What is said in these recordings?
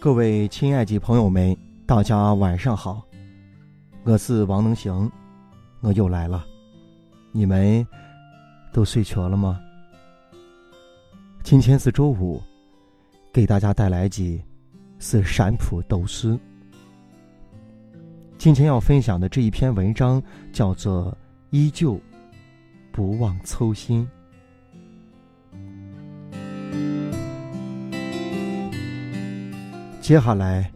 各位亲爱的朋友们，大家晚上好，我是王能行，我又来了，你们都睡着了吗？今天是周五，给大家带来的是陕普斗诗。今天要分享的这一篇文章叫做《依旧不忘初心》。接下来，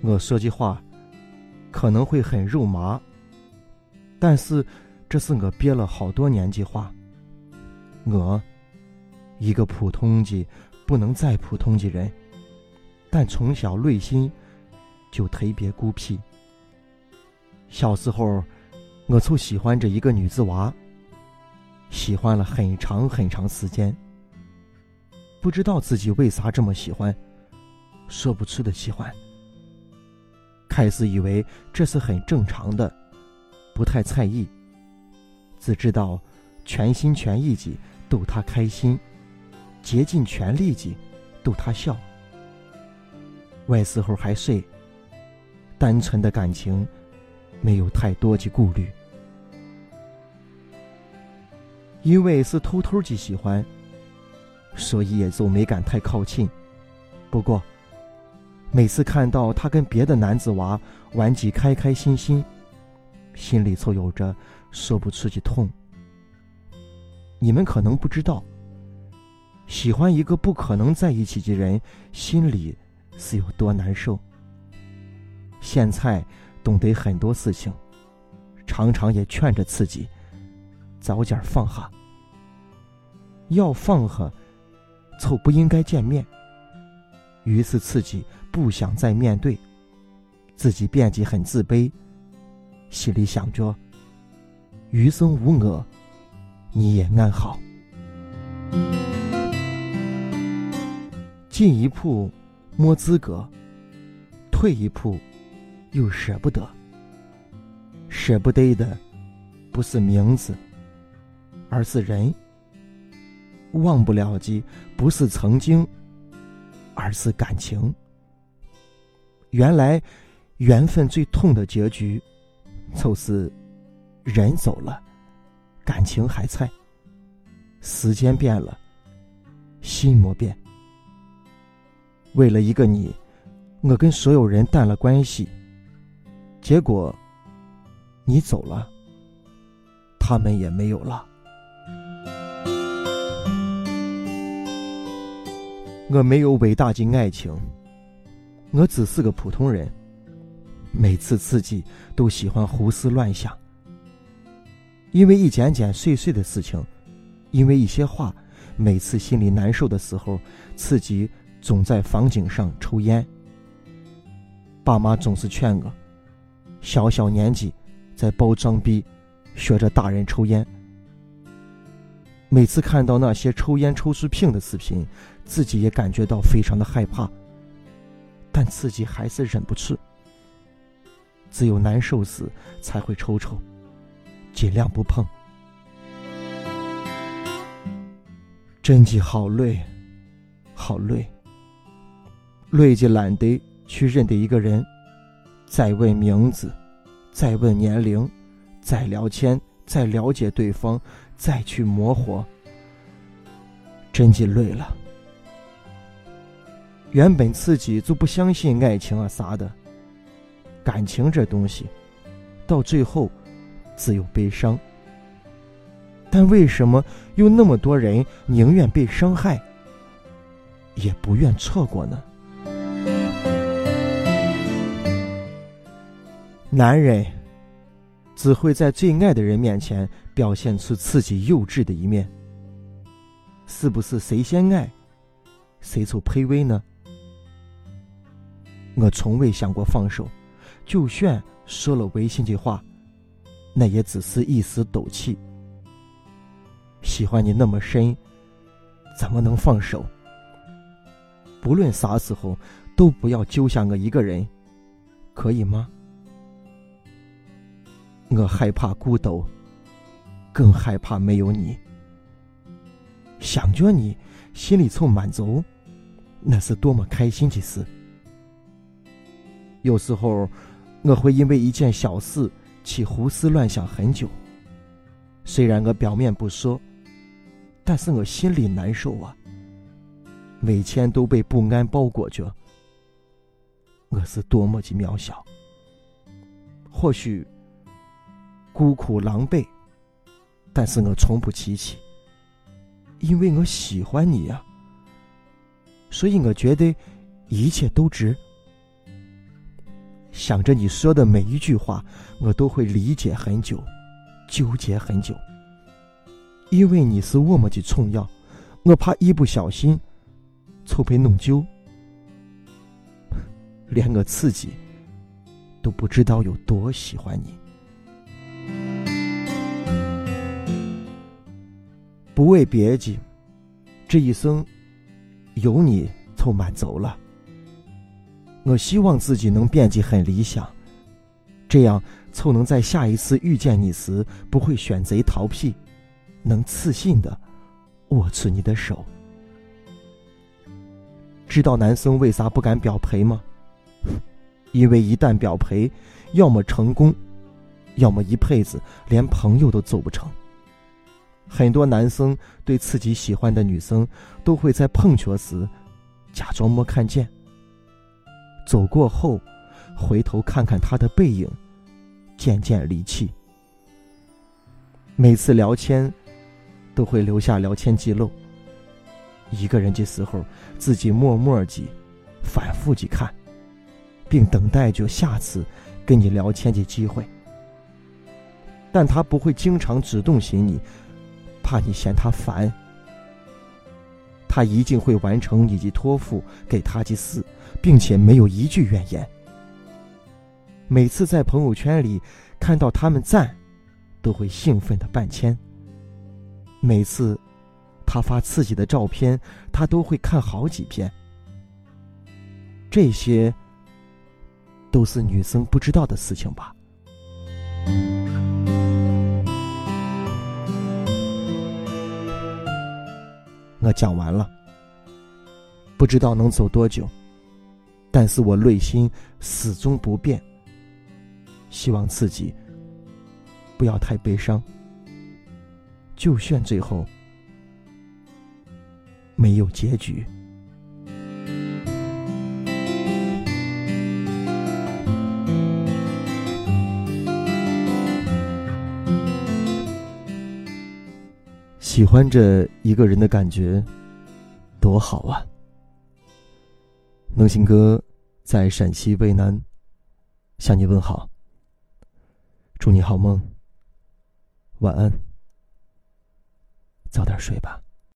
我说句话可能会很肉麻，但是这是我憋了好多年的话。我，一个普通的、不能再普通的人，但从小内心就特别孤僻。小时候，我就喜欢着一个女子娃，喜欢了很长很长时间，不知道自己为啥这么喜欢。说不出的喜欢。开始以为这是很正常的，不太在意，只知道全心全意的逗他开心，竭尽全力的逗他笑。外时候还睡，单纯的感情，没有太多的顾虑。因为是偷偷的喜欢，所以也就没敢太靠近。不过。每次看到他跟别的男子娃玩起开开心心，心里就有着说不出的痛。你们可能不知道，喜欢一个不可能在一起的人，心里是有多难受。现在懂得很多事情，常常也劝着自己早点放下。要放下，就不应该见面。于是自己不想再面对，自己变得很自卑，心里想着：余生无我，你也安好。进一步摸资格，退一步又舍不得。舍不得的不是名字，而是人；忘不了的不是曾经。而是感情。原来，缘分最痛的结局，就是人走了，感情还在。时间变了，心魔变。为了一个你，我跟所有人淡了关系。结果，你走了，他们也没有了。我没有伟大的爱情，我只是个普通人。每次自己都喜欢胡思乱想，因为一件件碎碎的事情，因为一些话，每次心里难受的时候，自己总在房顶上抽烟。爸妈总是劝我，小小年纪在包装逼，学着大人抽烟。每次看到那些抽烟抽出病的视频，自己也感觉到非常的害怕，但自己还是忍不住。只有难受时才会抽抽，尽量不碰。真的好累，好累，累的懒得去认得一个人，再问名字，再问年龄，再聊天，再了解对方。再去磨合，真的累了。原本自己就不相信爱情啊啥的，感情这东西，到最后只有悲伤。但为什么有那么多人宁愿被伤害，也不愿错过呢？男人。只会在最爱的人面前表现出自己幼稚的一面。是不是谁先爱，谁就卑微呢？我从未想过放手，就算说了违心的话，那也只是一时斗气。喜欢你那么深，怎么能放手？不论啥时候，都不要丢下我一个人，可以吗？我害怕孤独，更害怕没有你。想着你，心里凑满足，那是多么开心的事。有时候，我会因为一件小事起胡思乱想很久。虽然我表面不说，但是我心里难受啊。每天都被不安包裹着，我是多么的渺小。或许孤苦狼狈，但是我从不提起，因为我喜欢你呀。所以我觉得一切都值。想着你说的每一句话，我都会理解很久，纠结很久。因为你是我么的重要，我怕一不小心就被弄丢，连我自己都不知道有多喜欢你。不为别的，这一生有你就满足了。我希望自己能变得很理想，这样凑能在下一次遇见你时不会选择逃避，能自信的握住你的手。知道男生为啥不敢表白吗？因为一旦表白，要么成功，要么一辈子连朋友都做不成。很多男生对自己喜欢的女生，都会在碰巧时假装没看见。走过后，回头看看他的背影，渐渐离去。每次聊天，都会留下聊天记录。一个人的时候，自己默默记、反复记看，并等待着下次跟你聊天的机会。但他不会经常主动寻你，怕你嫌他烦。他一定会完成以及托付给他的事。并且没有一句怨言。每次在朋友圈里看到他们赞，都会兴奋的半天。每次他发自己的照片，他都会看好几遍。这些都是女生不知道的事情吧？我讲完了，不知道能走多久。但是我内心始终不变，希望自己不要太悲伤，就算最后没有结局。喜欢着一个人的感觉，多好啊！能行哥在陕西渭南向你问好，祝你好梦，晚安，早点睡吧。